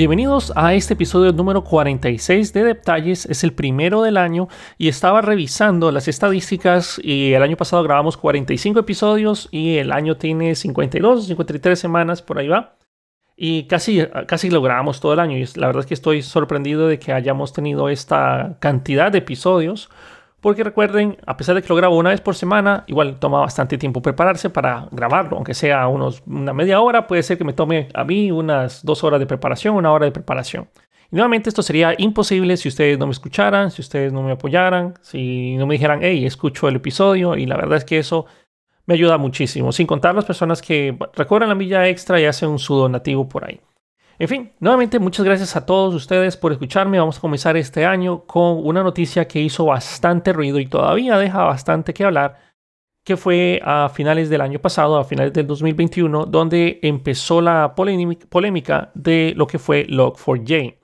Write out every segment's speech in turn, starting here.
Bienvenidos a este episodio número 46 de Detalles, es el primero del año y estaba revisando las estadísticas y el año pasado grabamos 45 episodios y el año tiene 52, 53 semanas, por ahí va. Y casi, casi lo grabamos todo el año y la verdad es que estoy sorprendido de que hayamos tenido esta cantidad de episodios porque recuerden, a pesar de que lo grabo una vez por semana, igual toma bastante tiempo prepararse para grabarlo, aunque sea unos, una media hora, puede ser que me tome a mí unas dos horas de preparación, una hora de preparación. Y nuevamente esto sería imposible si ustedes no me escucharan, si ustedes no me apoyaran, si no me dijeran, hey, escucho el episodio. Y la verdad es que eso me ayuda muchísimo, sin contar las personas que recorren la milla extra y hacen un sudo nativo por ahí. En fin, nuevamente muchas gracias a todos ustedes por escucharme. Vamos a comenzar este año con una noticia que hizo bastante ruido y todavía deja bastante que hablar, que fue a finales del año pasado, a finales del 2021, donde empezó la polémica de lo que fue Log4j.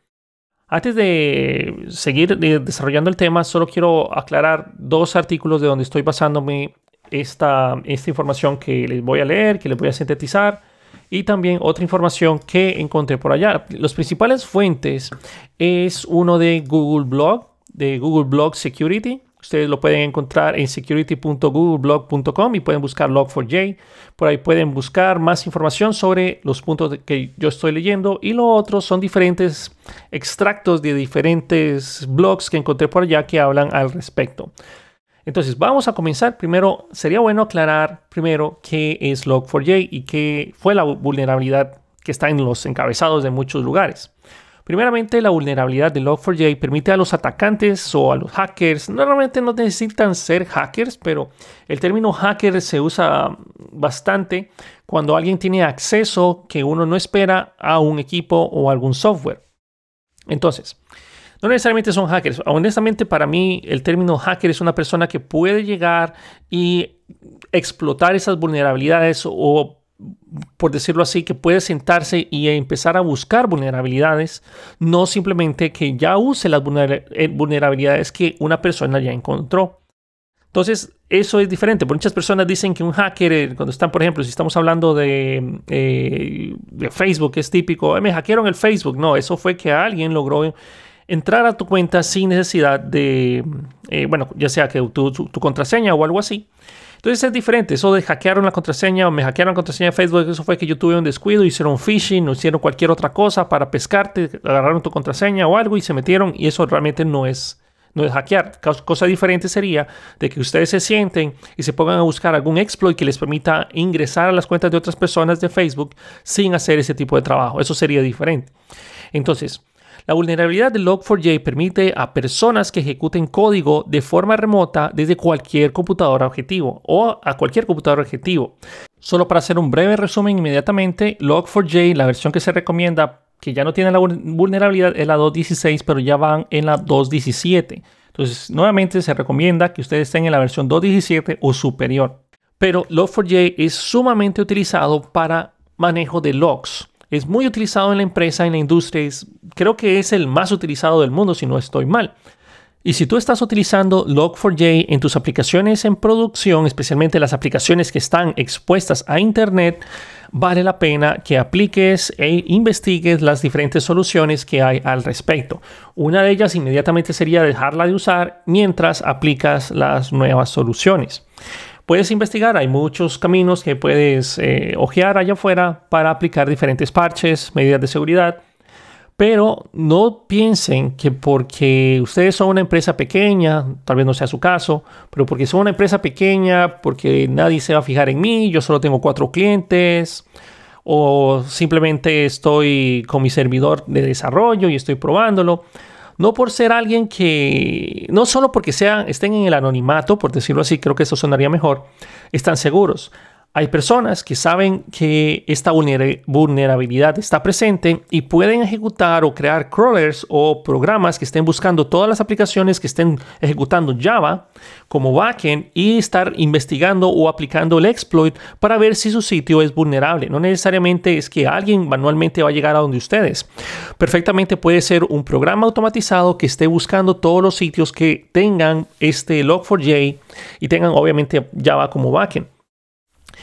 Antes de seguir desarrollando el tema, solo quiero aclarar dos artículos de donde estoy basándome esta, esta información que les voy a leer, que les voy a sintetizar y también otra información que encontré por allá. Los principales fuentes es uno de Google Blog, de Google Blog Security. Ustedes lo pueden encontrar en security.googleblog.com y pueden buscar Log4j. Por ahí pueden buscar más información sobre los puntos que yo estoy leyendo. Y lo otro son diferentes extractos de diferentes blogs que encontré por allá que hablan al respecto. Entonces, vamos a comenzar. Primero, sería bueno aclarar primero qué es Log4j y qué fue la vulnerabilidad que está en los encabezados de muchos lugares. Primeramente, la vulnerabilidad de Log4j permite a los atacantes o a los hackers, normalmente no necesitan ser hackers, pero el término hacker se usa bastante cuando alguien tiene acceso que uno no espera a un equipo o algún software. Entonces, no necesariamente son hackers. Honestamente, para mí el término hacker es una persona que puede llegar y explotar esas vulnerabilidades o por decirlo así, que puede sentarse y empezar a buscar vulnerabilidades, no simplemente que ya use las eh, vulnerabilidades que una persona ya encontró. Entonces, eso es diferente. Muchas personas dicen que un hacker, eh, cuando están, por ejemplo, si estamos hablando de, eh, Facebook, es típico, me hackearon el Facebook. No, eso fue que alguien logró entrar a tu cuenta sin necesidad de, eh, bueno, ya sea que tu, contraseña o algo así. Entonces es diferente, eso de hackearon la contraseña o me hackearon la contraseña de Facebook, eso fue que yo tuve un descuido, hicieron phishing o hicieron cualquier otra cosa para pescarte, agarraron tu contraseña o algo y se metieron y eso realmente no es, no es hackear. Cosa diferente sería de que ustedes se sienten y se pongan a buscar algún exploit que les permita ingresar a las cuentas de otras personas de Facebook sin hacer ese tipo de trabajo. Eso sería diferente. Entonces, la vulnerabilidad de Log4j permite a personas que ejecuten código de forma remota desde cualquier computadora objetivo o a cualquier computador objetivo. Solo para hacer un breve resumen inmediatamente, Log4j, la versión que se recomienda que ya no tiene la vulnerabilidad es la 2.16, pero ya van en la 2.17. Entonces, nuevamente se recomienda que ustedes estén en la versión 2.17 o superior. Pero Log4j es sumamente utilizado para manejo de logs. Es muy utilizado en la empresa, en la industria. creo que es el más utilizado del mundo, si no estoy mal. Y si tú estás utilizando Log4j en tus aplicaciones en producción, especialmente las aplicaciones que están expuestas a Internet, vale la pena que apliques e investigues las diferentes soluciones que hay al respecto. Una de ellas inmediatamente sería dejarla de usar mientras aplicas las nuevas soluciones puedes investigar, hay muchos caminos que puedes eh, ojear allá afuera para aplicar diferentes parches, medidas de seguridad. Pero no piensen que porque ustedes son una empresa pequeña, tal vez no sea su caso, pero porque son una empresa pequeña, porque nadie se va a fijar en mí, yo solo tengo cuatro clientes, o simplemente estoy con mi servidor de desarrollo y estoy probándolo no por ser alguien que, no solo porque sean, estén en el anonimato, por decirlo así, creo que eso sonaría mejor, están seguros. Hay personas que saben que esta vulnerabilidad está presente y pueden ejecutar o crear crawlers o programas que estén buscando todas las aplicaciones que estén ejecutando Java como backend y estar investigando o aplicando el exploit para ver si su sitio es vulnerable. No necesariamente es que alguien manualmente va a llegar a donde ustedes. Perfectamente puede ser un programa automatizado que esté buscando todos los sitios que tengan este log4j y tengan obviamente Java como backend.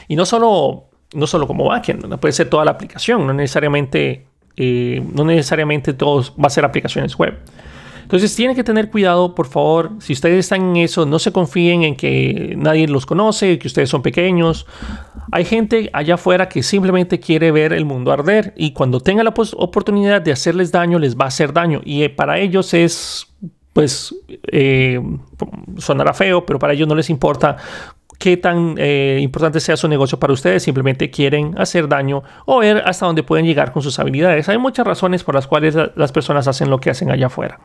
Y no solo, no solo como backend, puede ser toda la aplicación, no necesariamente eh, no necesariamente todo va a ser aplicaciones web. Entonces tienen que tener cuidado, por favor, si ustedes están en eso, no se confíen en que nadie los conoce, que ustedes son pequeños. Hay gente allá afuera que simplemente quiere ver el mundo arder y cuando tenga la oportunidad de hacerles daño, les va a hacer daño. Y eh, para ellos es, pues, eh, sonará feo, pero para ellos no les importa qué tan eh, importante sea su negocio para ustedes, simplemente quieren hacer daño o ver hasta dónde pueden llegar con sus habilidades. Hay muchas razones por las cuales las personas hacen lo que hacen allá afuera.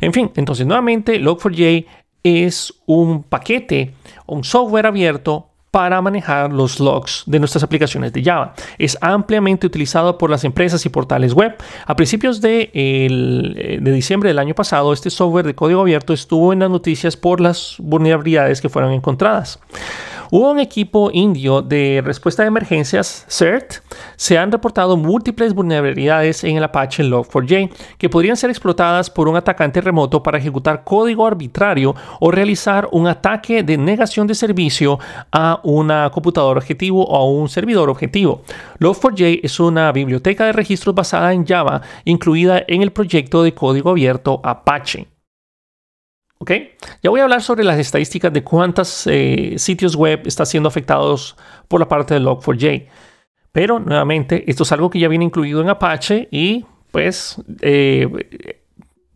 En fin, entonces nuevamente Log4j es un paquete, un software abierto para manejar los logs de nuestras aplicaciones de Java. Es ampliamente utilizado por las empresas y portales web. A principios de, eh, diciembre del año pasado, este software de código abierto estuvo en las noticias por las vulnerabilidades que fueron encontradas. Hubo un equipo indio de respuesta de emergencias, CERT. Se han reportado múltiples vulnerabilidades en el Apache Log4j que podrían ser explotadas por un atacante remoto para ejecutar código arbitrario o realizar un ataque de negación de servicio a una computadora objetivo o a un servidor objetivo. Log4j es una biblioteca de registros basada en Java incluida en el proyecto de código abierto Apache. ¿Ok? Ya voy a hablar sobre las estadísticas de cuántos eh, sitios web están siendo afectados por la parte de Log4j. Pero nuevamente, esto es algo que ya viene incluido en Apache y pues eh,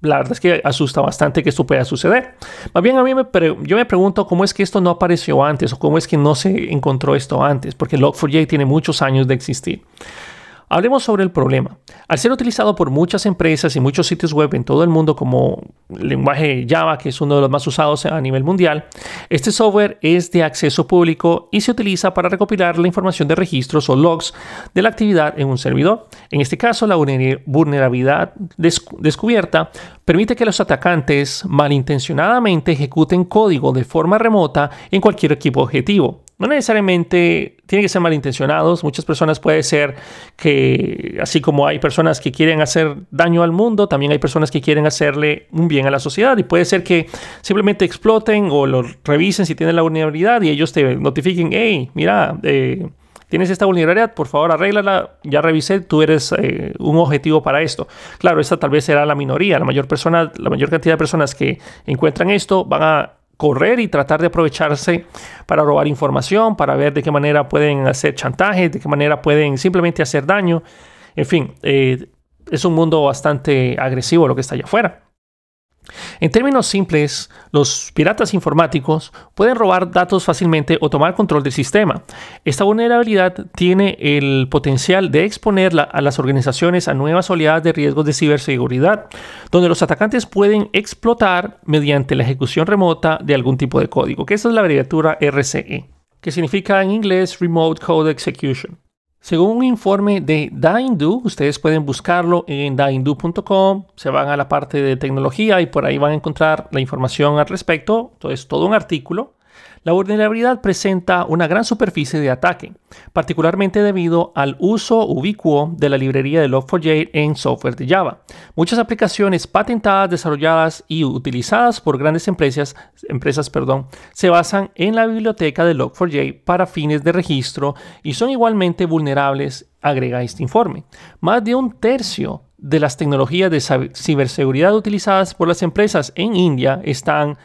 la verdad es que asusta bastante que esto pueda suceder. Más bien a mí me yo me pregunto cómo es que esto no apareció antes o cómo es que no se encontró esto antes, porque Log4j tiene muchos años de existir. Hablemos sobre el problema. Al ser utilizado por muchas empresas y muchos sitios web en todo el mundo como lenguaje Java, que es uno de los más usados a nivel mundial, este software es de acceso público y se utiliza para recopilar la información de registros o logs de la actividad en un servidor. En este caso, la vulnerabilidad descubierta permite que los atacantes malintencionadamente ejecuten código de forma remota en cualquier equipo objetivo. No necesariamente tienen que ser malintencionados. Muchas personas puede ser que, así como hay personas que quieren hacer daño al mundo, también hay personas que quieren hacerle un bien a la sociedad. Y puede ser que simplemente exploten o lo revisen si tienen la vulnerabilidad y ellos te notifiquen, hey, mira, eh, tienes esta vulnerabilidad, por favor arréglala, ya revisé, tú eres eh, un objetivo para esto. Claro, esta tal vez será la minoría, la mayor persona, la mayor cantidad de personas que encuentran esto van a correr y tratar de aprovecharse para robar información, para ver de qué manera pueden hacer chantaje, de qué manera pueden simplemente hacer daño. En fin, eh, es un mundo bastante agresivo lo que está allá afuera. En términos simples, los piratas informáticos pueden robar datos fácilmente o tomar control del sistema. Esta vulnerabilidad tiene el potencial de exponer a las organizaciones a nuevas oleadas de riesgos de ciberseguridad, donde los atacantes pueden explotar mediante la ejecución remota de algún tipo de código, que esa es la abreviatura RCE, que significa en inglés Remote Code Execution. Según un informe de Daindu, ustedes pueden buscarlo en daindu.com, se van a la parte de tecnología y por ahí van a encontrar la información al respecto. Entonces, todo un artículo. La vulnerabilidad presenta una gran superficie de ataque, particularmente debido al uso ubicuo de la librería de Log4j en software de Java. Muchas aplicaciones patentadas, desarrolladas y utilizadas por grandes empresas, empresas perdón, se basan en la biblioteca de Log4j para fines de registro y son igualmente vulnerables, agrega este informe. Más de un tercio de las tecnologías de ciberseguridad utilizadas por las empresas en India están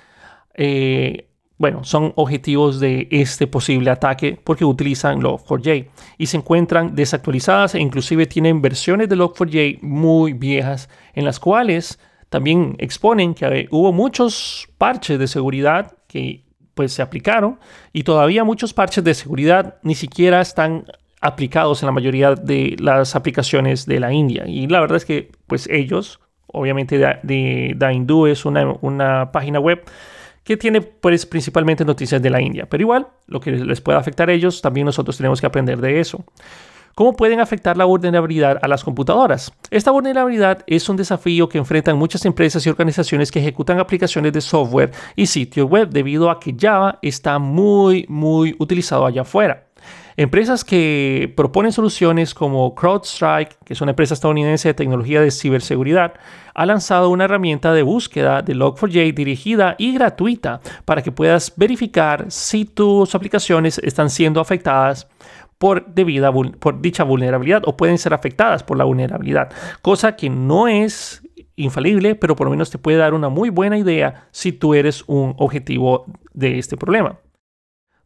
eh, bueno, son objetivos de este posible ataque porque utilizan Log4j y se encuentran desactualizadas e inclusive tienen versiones de Log4j muy viejas en las cuales también exponen que hubo muchos parches de seguridad que pues se aplicaron y todavía muchos parches de seguridad ni siquiera están aplicados en la mayoría de las aplicaciones de la India. Y la verdad es que pues ellos obviamente de, Daindu es una, una página web que tiene pues principalmente noticias de la India. Pero igual, lo que les pueda afectar a ellos, también nosotros tenemos que aprender de eso. ¿Cómo pueden afectar la vulnerabilidad a las computadoras? Esta vulnerabilidad es un desafío que enfrentan muchas empresas y organizaciones que ejecutan aplicaciones de software y sitios web debido a que Java está muy, muy utilizado allá afuera. Empresas que proponen soluciones como CrowdStrike, que es una empresa estadounidense de tecnología de ciberseguridad, ha lanzado una herramienta de búsqueda de Log4j dirigida y gratuita para que puedas verificar si tus aplicaciones están siendo afectadas por, por dicha vulnerabilidad o pueden ser afectadas por la vulnerabilidad, cosa que no es infalible, pero por lo menos te puede dar una muy buena idea si tú eres un objetivo de este problema.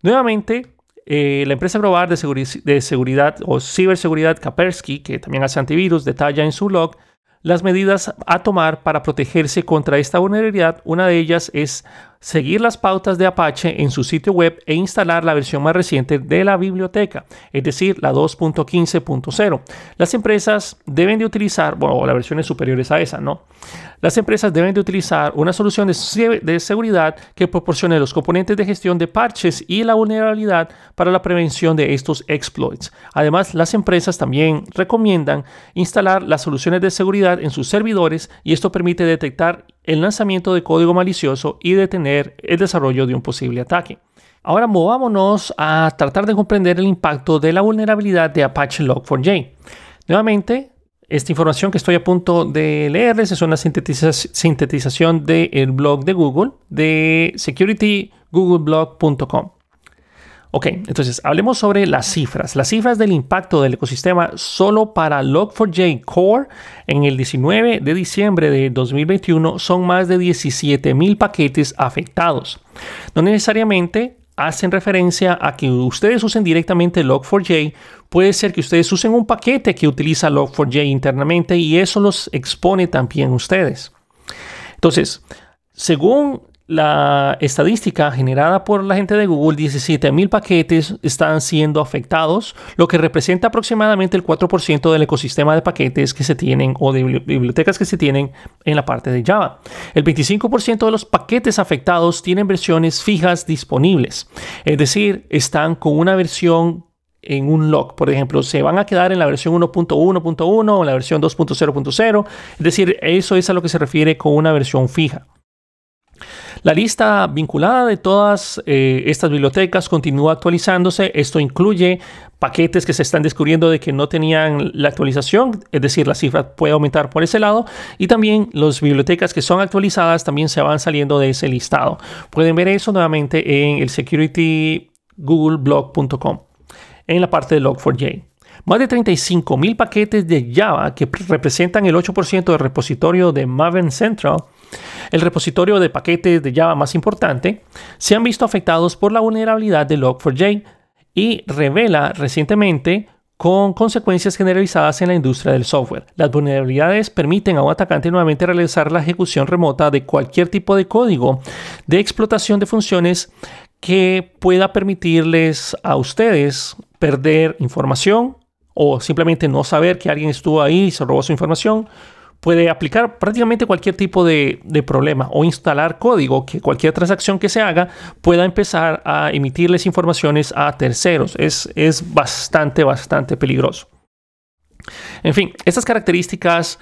Nuevamente, eh, la empresa global de, seguridad o ciberseguridad Kaspersky, que también hace antivirus, detalla en su blog las medidas a tomar para protegerse contra esta vulnerabilidad. Una de ellas es seguir las pautas de Apache en su sitio web e instalar la versión más reciente de la biblioteca, es decir, la 2.15.0. Las empresas deben de utilizar, bueno, las versiones superiores a esa, ¿no? Las empresas deben de utilizar una solución de, seguridad que proporcione los componentes de gestión de parches y la vulnerabilidad para la prevención de estos exploits. Además, las empresas también recomiendan instalar las soluciones de seguridad en sus servidores y esto permite detectar el lanzamiento de código malicioso y detener el desarrollo de un posible ataque. Ahora movámonos a tratar de comprender el impacto de la vulnerabilidad de Apache Log4j. Nuevamente, esta información que estoy a punto de leerles es una sintetización del blog de Google de securitygoogle.blog.com. Ok, entonces hablemos sobre las cifras. Las cifras del impacto del ecosistema solo para Log4j Core en el 19 de diciembre de 2021 son más de 17 mil paquetes afectados. No necesariamente hacen referencia a que ustedes usen directamente Log4j. Puede ser que ustedes usen un paquete que utiliza Log4j internamente y eso los expone también ustedes. Entonces, según la estadística generada por la gente de Google, 17.000 paquetes están siendo afectados, lo que representa aproximadamente el 4% del ecosistema de paquetes que se tienen o de bibliotecas que se tienen en la parte de Java. El 25% de los paquetes afectados tienen versiones fijas disponibles, es decir, están con una versión en un log. Por ejemplo, se van a quedar en la versión 1.1.1 o en la versión 2.0.0. Es decir, eso es a lo que se refiere con una versión fija. La lista vinculada de todas eh, estas bibliotecas continúa actualizándose. Esto incluye paquetes que se están descubriendo de que no tenían la actualización, es decir, la cifra puede aumentar por ese lado. Y también las bibliotecas que son actualizadas también se van saliendo de ese listado. Pueden ver eso nuevamente en el securitygoogle.blog.com en la parte de Log4j. Más de 35.000 paquetes de Java que representan el 8% del repositorio de Maven Central el repositorio de paquetes de Java más importante, se han visto afectados por la vulnerabilidad de Log4j y revela recientemente con consecuencias generalizadas en la industria del software. Las vulnerabilidades permiten a un atacante nuevamente realizar la ejecución remota de cualquier tipo de código de explotación de funciones que pueda permitirles a ustedes perder información o simplemente no saber que alguien estuvo ahí y se robó su información puede aplicar prácticamente cualquier tipo de, problema o instalar código que cualquier transacción que se haga pueda empezar a emitirles informaciones a terceros. Es, es bastante, bastante peligroso. En fin, estas características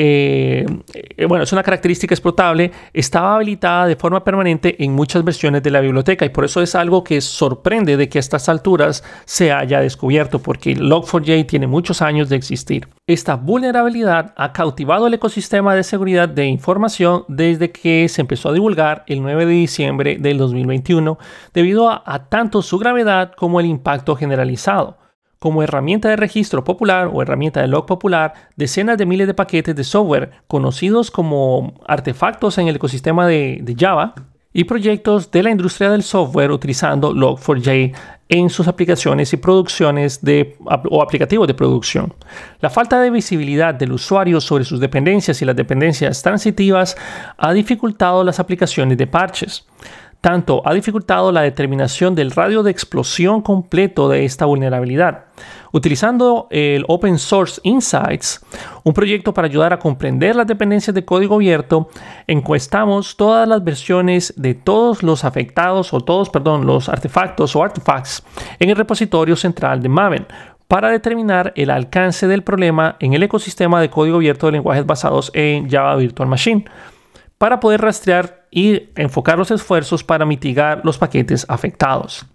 eh, eh, bueno, es una característica explotable, estaba habilitada de forma permanente en muchas versiones de la biblioteca y por eso es algo que sorprende de que a estas alturas se haya descubierto, porque Log4j tiene muchos años de existir. Esta vulnerabilidad ha cautivado el ecosistema de seguridad de información desde que se empezó a divulgar el 9 de diciembre del 2021, debido a tanto su gravedad como el impacto generalizado. Como herramienta de registro popular o herramienta de log popular, decenas de miles de paquetes de software conocidos como artefactos en el ecosistema de, Java y proyectos de la industria del software utilizando Log4j en sus aplicaciones y producciones o aplicativos de producción. La falta de visibilidad del usuario sobre sus dependencias y las dependencias transitivas ha dificultado las aplicaciones de parches tanto ha dificultado la determinación del radio de explosión completo de esta vulnerabilidad. Utilizando el Open Source Insights, un proyecto para ayudar a comprender las dependencias de código abierto, encuestamos todas las versiones de todos los afectados o todos, perdón, los artefactos o artifacts en el repositorio central de Maven para determinar el alcance del problema en el ecosistema de código abierto de lenguajes basados en Java Virtual Machine para poder rastrear y enfocar los esfuerzos para mitigar los paquetes afectados.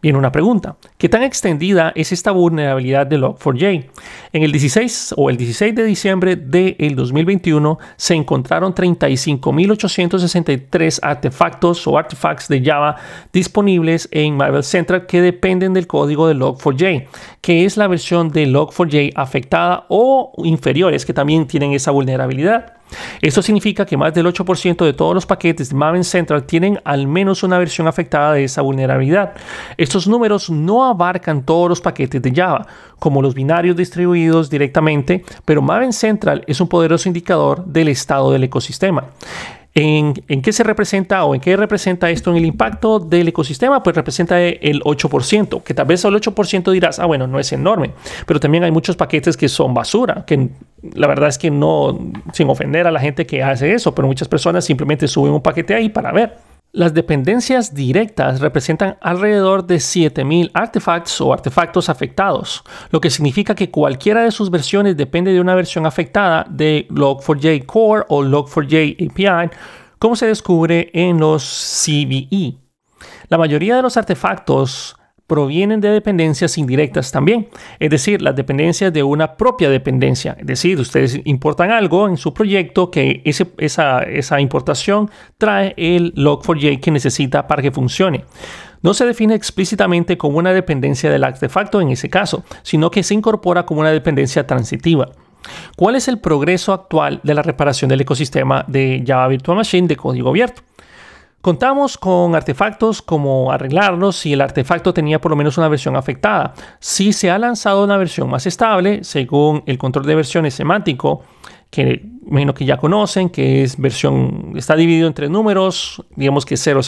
Viene una pregunta. ¿Qué tan extendida es esta vulnerabilidad de Log4j? En el 16 o el 16 de diciembre del 2021 se encontraron 35.863 artefactos o artifacts de Java disponibles en Marvel Central que dependen del código de Log4j, que es la versión de Log4j afectada o inferiores que también tienen esa vulnerabilidad. Esto significa que más del 8% de todos los paquetes de Maven Central tienen al menos una versión afectada de esa vulnerabilidad. Estos números no abarcan todos los paquetes de Java, como los binarios distribuidos directamente, pero Maven Central es un poderoso indicador del estado del ecosistema. ¿En, qué se representa o en qué representa esto en el impacto del ecosistema? Pues representa el 8%, que tal vez el 8% dirás, ah, bueno, no es enorme, pero también hay muchos paquetes que son basura, que la verdad es que no, sin ofender a la gente que hace eso, pero muchas personas simplemente suben un paquete ahí para ver. Las dependencias directas representan alrededor de 7000 artefactos o artefactos afectados, lo que significa que cualquiera de sus versiones depende de una versión afectada de Log4j Core o Log4j API, como se descubre en los CVE. La mayoría de los artefactos provienen de dependencias indirectas también, es decir, las dependencias de una propia dependencia. Es decir, ustedes importan algo en su proyecto que esa, esa importación trae el log4j que necesita para que funcione. No se define explícitamente como una dependencia del artefacto en ese caso, sino que se incorpora como una dependencia transitiva. ¿Cuál es el progreso actual de la reparación del ecosistema de Java Virtual Machine de código abierto? Contamos con artefactos como arreglarlos si el artefacto tenía por lo menos una versión afectada. Si se ha lanzado una versión más estable, según el control de versiones semántico, que menos que ya conocen, que es versión, está dividido en tres números, digamos que 000.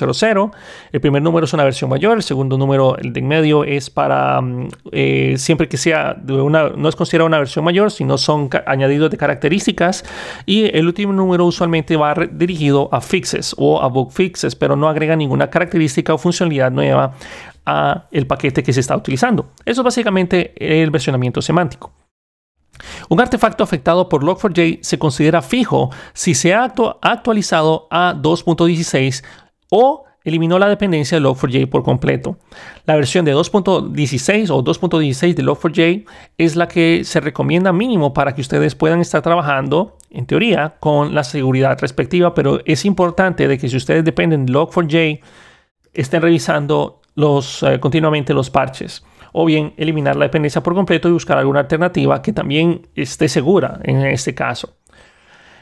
El primer número es una versión mayor, el segundo número, el de en medio, es para mm, eh, siempre que sea de una, no es considerado una versión mayor, sino son añadidos de características. Y el último número usualmente va dirigido a fixes o a bug fixes, pero no agrega ninguna característica o funcionalidad nueva a el paquete que se está utilizando. Eso es básicamente el versionamiento semántico. Un artefacto afectado por Log4j se considera fijo si se ha actualizado a 2.16 o eliminó la dependencia de Log4j por completo. La versión de 2.16 o 2.16 de Log4j es la que se recomienda mínimo para que ustedes puedan estar trabajando, en teoría, con la seguridad respectiva, pero es importante de que si ustedes dependen de Log4j, estén revisando eh, continuamente los parches o bien eliminar la dependencia por completo y buscar alguna alternativa que también esté segura en este caso.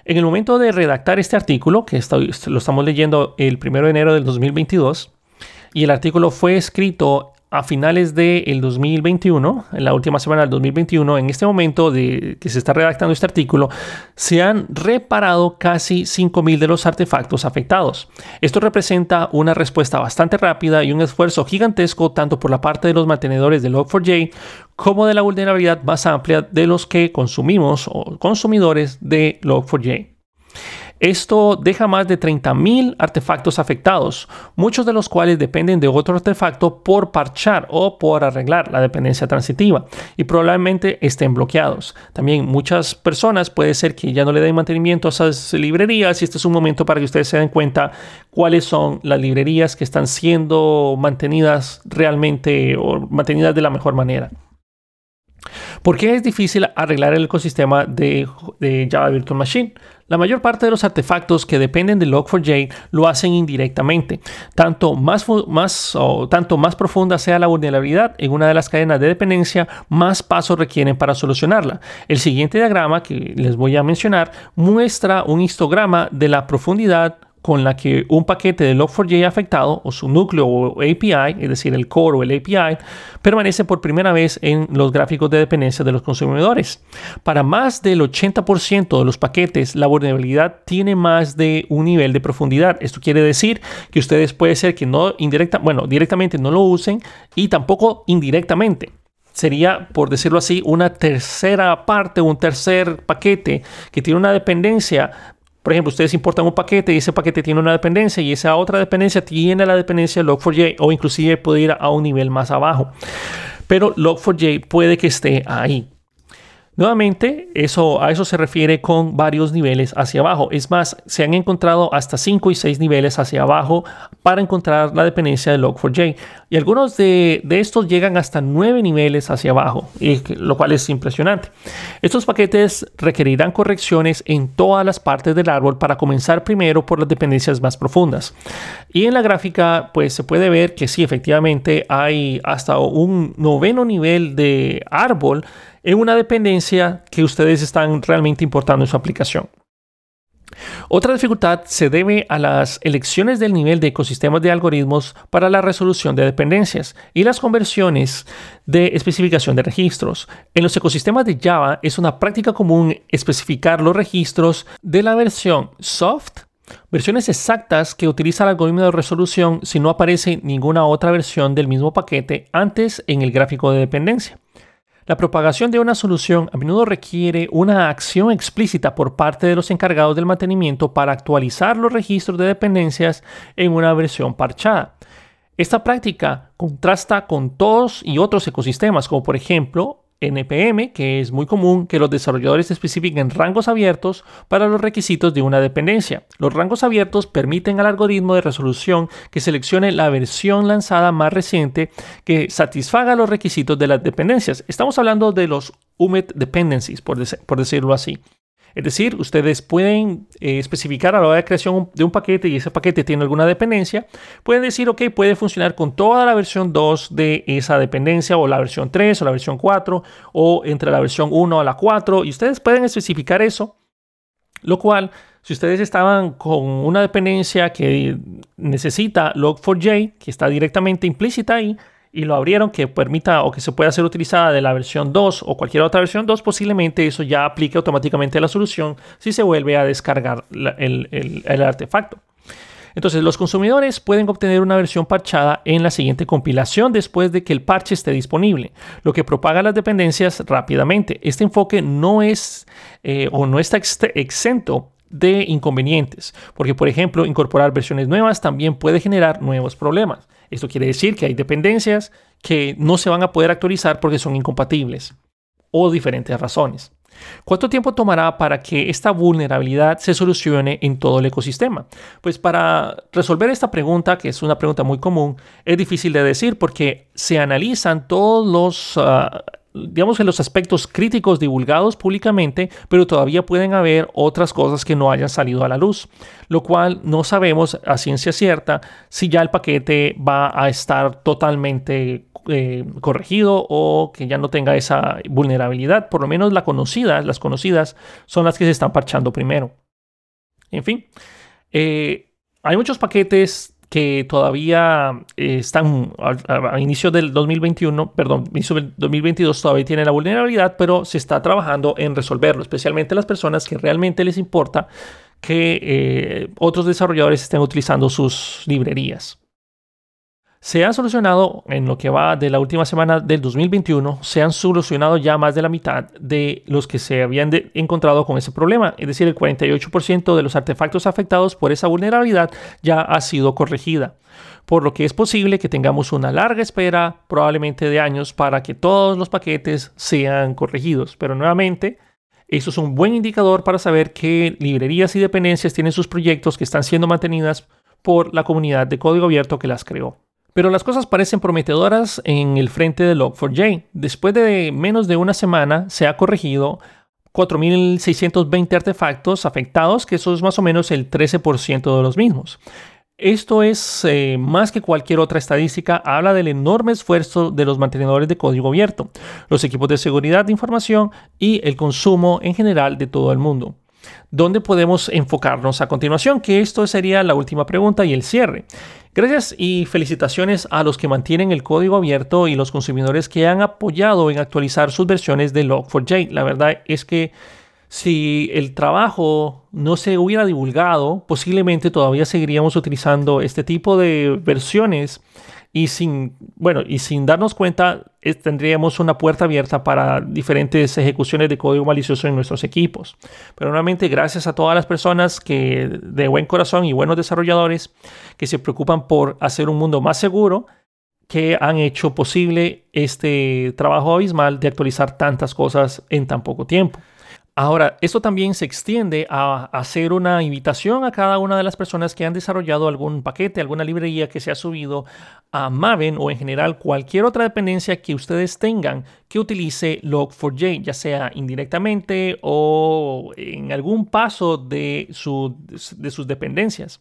En el momento de redactar este artículo, que lo estamos leyendo el 1 de enero del 2022, y el artículo fue escrito a finales del 2021, en la última semana del 2021, en este momento de que se está redactando este artículo, se han reparado casi 5.000 de los artefactos afectados. Esto representa una respuesta bastante rápida y un esfuerzo gigantesco tanto por la parte de los mantenedores de Log4j como de la vulnerabilidad más amplia de los que consumimos o consumidores de Log4j. Esto deja más de 30.000 artefactos afectados, muchos de los cuales dependen de otro artefacto por parchar o por arreglar la dependencia transitiva y probablemente estén bloqueados. También muchas personas puede ser que ya no le den mantenimiento a esas librerías y este es un momento para que ustedes se den cuenta cuáles son las librerías que están siendo mantenidas realmente o mantenidas de la mejor manera. ¿Por qué es difícil arreglar el ecosistema de, de Java Virtual Machine? La mayor parte de los artefactos que dependen de Log4j lo hacen indirectamente. Tanto más, más, tanto más profunda sea la vulnerabilidad en una de las cadenas de dependencia, más pasos requieren para solucionarla. El siguiente diagrama que les voy a mencionar muestra un histograma de la profundidad con la que un paquete de Log4j afectado o su núcleo o API, es decir, el core o el API, permanece por primera vez en los gráficos de dependencia de los consumidores. Para más del 80% de los paquetes, la vulnerabilidad tiene más de un nivel de profundidad. Esto quiere decir que ustedes puede ser que no indirecta, bueno, directamente no lo usen y tampoco indirectamente sería, por decirlo así, una tercera parte, un tercer paquete que tiene una dependencia por ejemplo, ustedes importan un paquete y ese paquete tiene una dependencia y esa otra dependencia tiene la dependencia de Log4j o inclusive puede ir a un nivel más abajo. Pero Log4j puede que esté ahí. Nuevamente, eso, a eso se refiere con varios niveles hacia abajo. Es más, se han encontrado hasta 5 y 6 niveles hacia abajo para encontrar la dependencia de Log4j. Y algunos de, estos llegan hasta 9 niveles hacia abajo, lo cual es impresionante. Estos paquetes requerirán correcciones en todas las partes del árbol para comenzar primero por las dependencias más profundas. Y en la gráfica, pues se puede ver que sí, efectivamente hay hasta un noveno nivel de árbol en una dependencia que ustedes están realmente importando en su aplicación. Otra dificultad se debe a las elecciones del nivel de ecosistemas de algoritmos para la resolución de dependencias y las conversiones de especificación de registros. En los ecosistemas de Java es una práctica común especificar los registros de la versión soft, versiones exactas que utiliza el algoritmo de resolución si no aparece ninguna otra versión del mismo paquete antes en el gráfico de dependencia. La propagación de una solución a menudo requiere una acción explícita por parte de los encargados del mantenimiento para actualizar los registros de dependencias en una versión parchada. Esta práctica contrasta con todos y otros ecosistemas, como por ejemplo NPM, que es muy común que los desarrolladores especifiquen rangos abiertos para los requisitos de una dependencia. Los rangos abiertos permiten al algoritmo de resolución que seleccione la versión lanzada más reciente que satisfaga los requisitos de las dependencias. Estamos hablando de los UMET dependencies, por decirlo así. Es decir, ustedes pueden eh, especificar a la hora de creación de un paquete y ese paquete tiene alguna dependencia, pueden decir, ok, puede funcionar con toda la versión 2 de esa dependencia o la versión 3 o la versión 4 o entre la versión 1 a la 4 y ustedes pueden especificar eso, lo cual si ustedes estaban con una dependencia que necesita log4j, que está directamente implícita ahí, y lo abrieron que permita o que se pueda ser utilizada de la versión 2 o cualquier otra versión 2, posiblemente eso ya aplique automáticamente la solución si se vuelve a descargar el, artefacto. Entonces, los consumidores pueden obtener una versión parchada en la siguiente compilación después de que el parche esté disponible, lo que propaga las dependencias rápidamente. Este enfoque no es eh, o no está exento de inconvenientes, porque por ejemplo, incorporar versiones nuevas también puede generar nuevos problemas. Esto quiere decir que hay dependencias que no se van a poder actualizar porque son incompatibles o diferentes razones. ¿Cuánto tiempo tomará para que esta vulnerabilidad se solucione en todo el ecosistema? Pues para resolver esta pregunta, que es una pregunta muy común, es difícil de decir porque se analizan todos los ah, digamos que los aspectos críticos divulgados públicamente, pero todavía pueden haber otras cosas que no hayan salido a la luz, lo cual no sabemos a ciencia cierta si ya el paquete va a estar totalmente eh, corregido o que ya no tenga esa vulnerabilidad. Por lo menos la conocida, las conocidas son las que se están parchando primero. En fin, eh, hay muchos paquetes que todavía eh, están a, inicio del 2021, perdón, inicio del 2022 todavía tienen la vulnerabilidad, pero se está trabajando en resolverlo, especialmente las personas que realmente les importa que eh, otros desarrolladores estén utilizando sus librerías. Se han solucionado, en lo que va de la última semana del 2021, se han solucionado ya más de la mitad de los que se habían encontrado con ese problema. Es decir, el 48% de los artefactos afectados por esa vulnerabilidad ya ha sido corregida. Por lo que es posible que tengamos una larga espera, probablemente de años, para que todos los paquetes sean corregidos. Pero nuevamente, eso es un buen indicador para saber qué librerías y dependencias tienen sus proyectos que están siendo mantenidas por la comunidad de código abierto que las creó. Pero las cosas parecen prometedoras en el frente de Log4j. Después de menos de una semana se ha corregido 4.620 artefactos afectados, que eso es más o menos el 13% de los mismos. Esto es eh, más que cualquier otra estadística, habla del enorme esfuerzo de los mantenedores de código abierto, los equipos de seguridad de información y el consumo en general de todo el mundo. ¿Dónde podemos enfocarnos a continuación? Que esto sería la última pregunta y el cierre. Gracias y felicitaciones a los que mantienen el código abierto y los consumidores que han apoyado en actualizar sus versiones de Log4j. La verdad es que si el trabajo no se hubiera divulgado, posiblemente todavía seguiríamos utilizando este tipo de versiones y sin, bueno, y sin darnos cuenta tendríamos una puerta abierta para diferentes ejecuciones de código malicioso en nuestros equipos. Pero nuevamente, gracias a todas las personas que de buen corazón y buenos desarrolladores que se preocupan por hacer un mundo más seguro, que han hecho posible este trabajo abismal de actualizar tantas cosas en tan poco tiempo. Ahora, esto también se extiende a hacer una invitación a cada una de las personas que han desarrollado algún paquete, alguna librería que se ha subido a Maven o en general cualquier otra dependencia que ustedes tengan que utilice Log4j, ya sea indirectamente o en algún paso de, sus dependencias.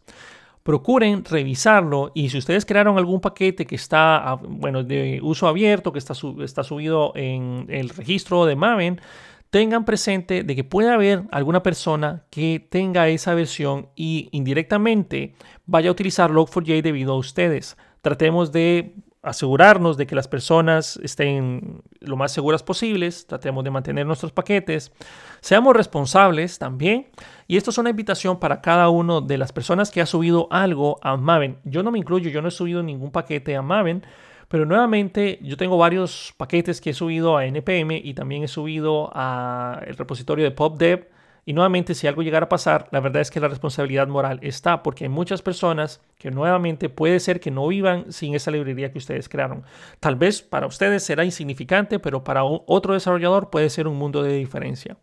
Procuren revisarlo y si ustedes crearon algún paquete que está, ah, bueno, de uso abierto, que está, está subido en el registro de Maven, tengan presente de que puede haber alguna persona que tenga esa versión y indirectamente vaya a utilizar Log4j debido a ustedes. Tratemos de asegurarnos de que las personas estén lo más seguras posibles, tratemos de mantener nuestros paquetes, seamos responsables también. Y esto es una invitación para cada uno de las personas que ha subido algo a Maven. Yo no me incluyo, yo no he subido ningún paquete a Maven, pero nuevamente yo tengo varios paquetes que he subido a NPM y también he subido al repositorio de PopDev y nuevamente, si algo llegara a pasar, la verdad es que la responsabilidad moral está, porque hay muchas personas que nuevamente puede ser que no vivan sin esa librería que ustedes crearon. Tal vez para ustedes será insignificante, pero para otro desarrollador puede ser un mundo de diferencia.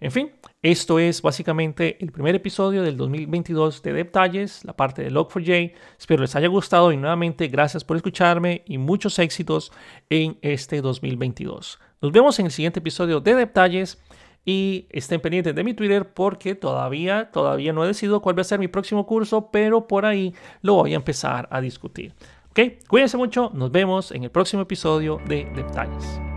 En fin, esto es básicamente el primer episodio del 2022 de Detalles, la parte de Log4j. Espero les haya gustado y nuevamente gracias por escucharme y muchos éxitos en este 2022. Nos vemos en el siguiente episodio de Detalles y estén pendientes de mi Twitter porque todavía, todavía no he decidido cuál va a ser mi próximo curso, pero por ahí lo voy a empezar a discutir. ¿Ok? Cuídense mucho, nos vemos en el próximo episodio de Detalles.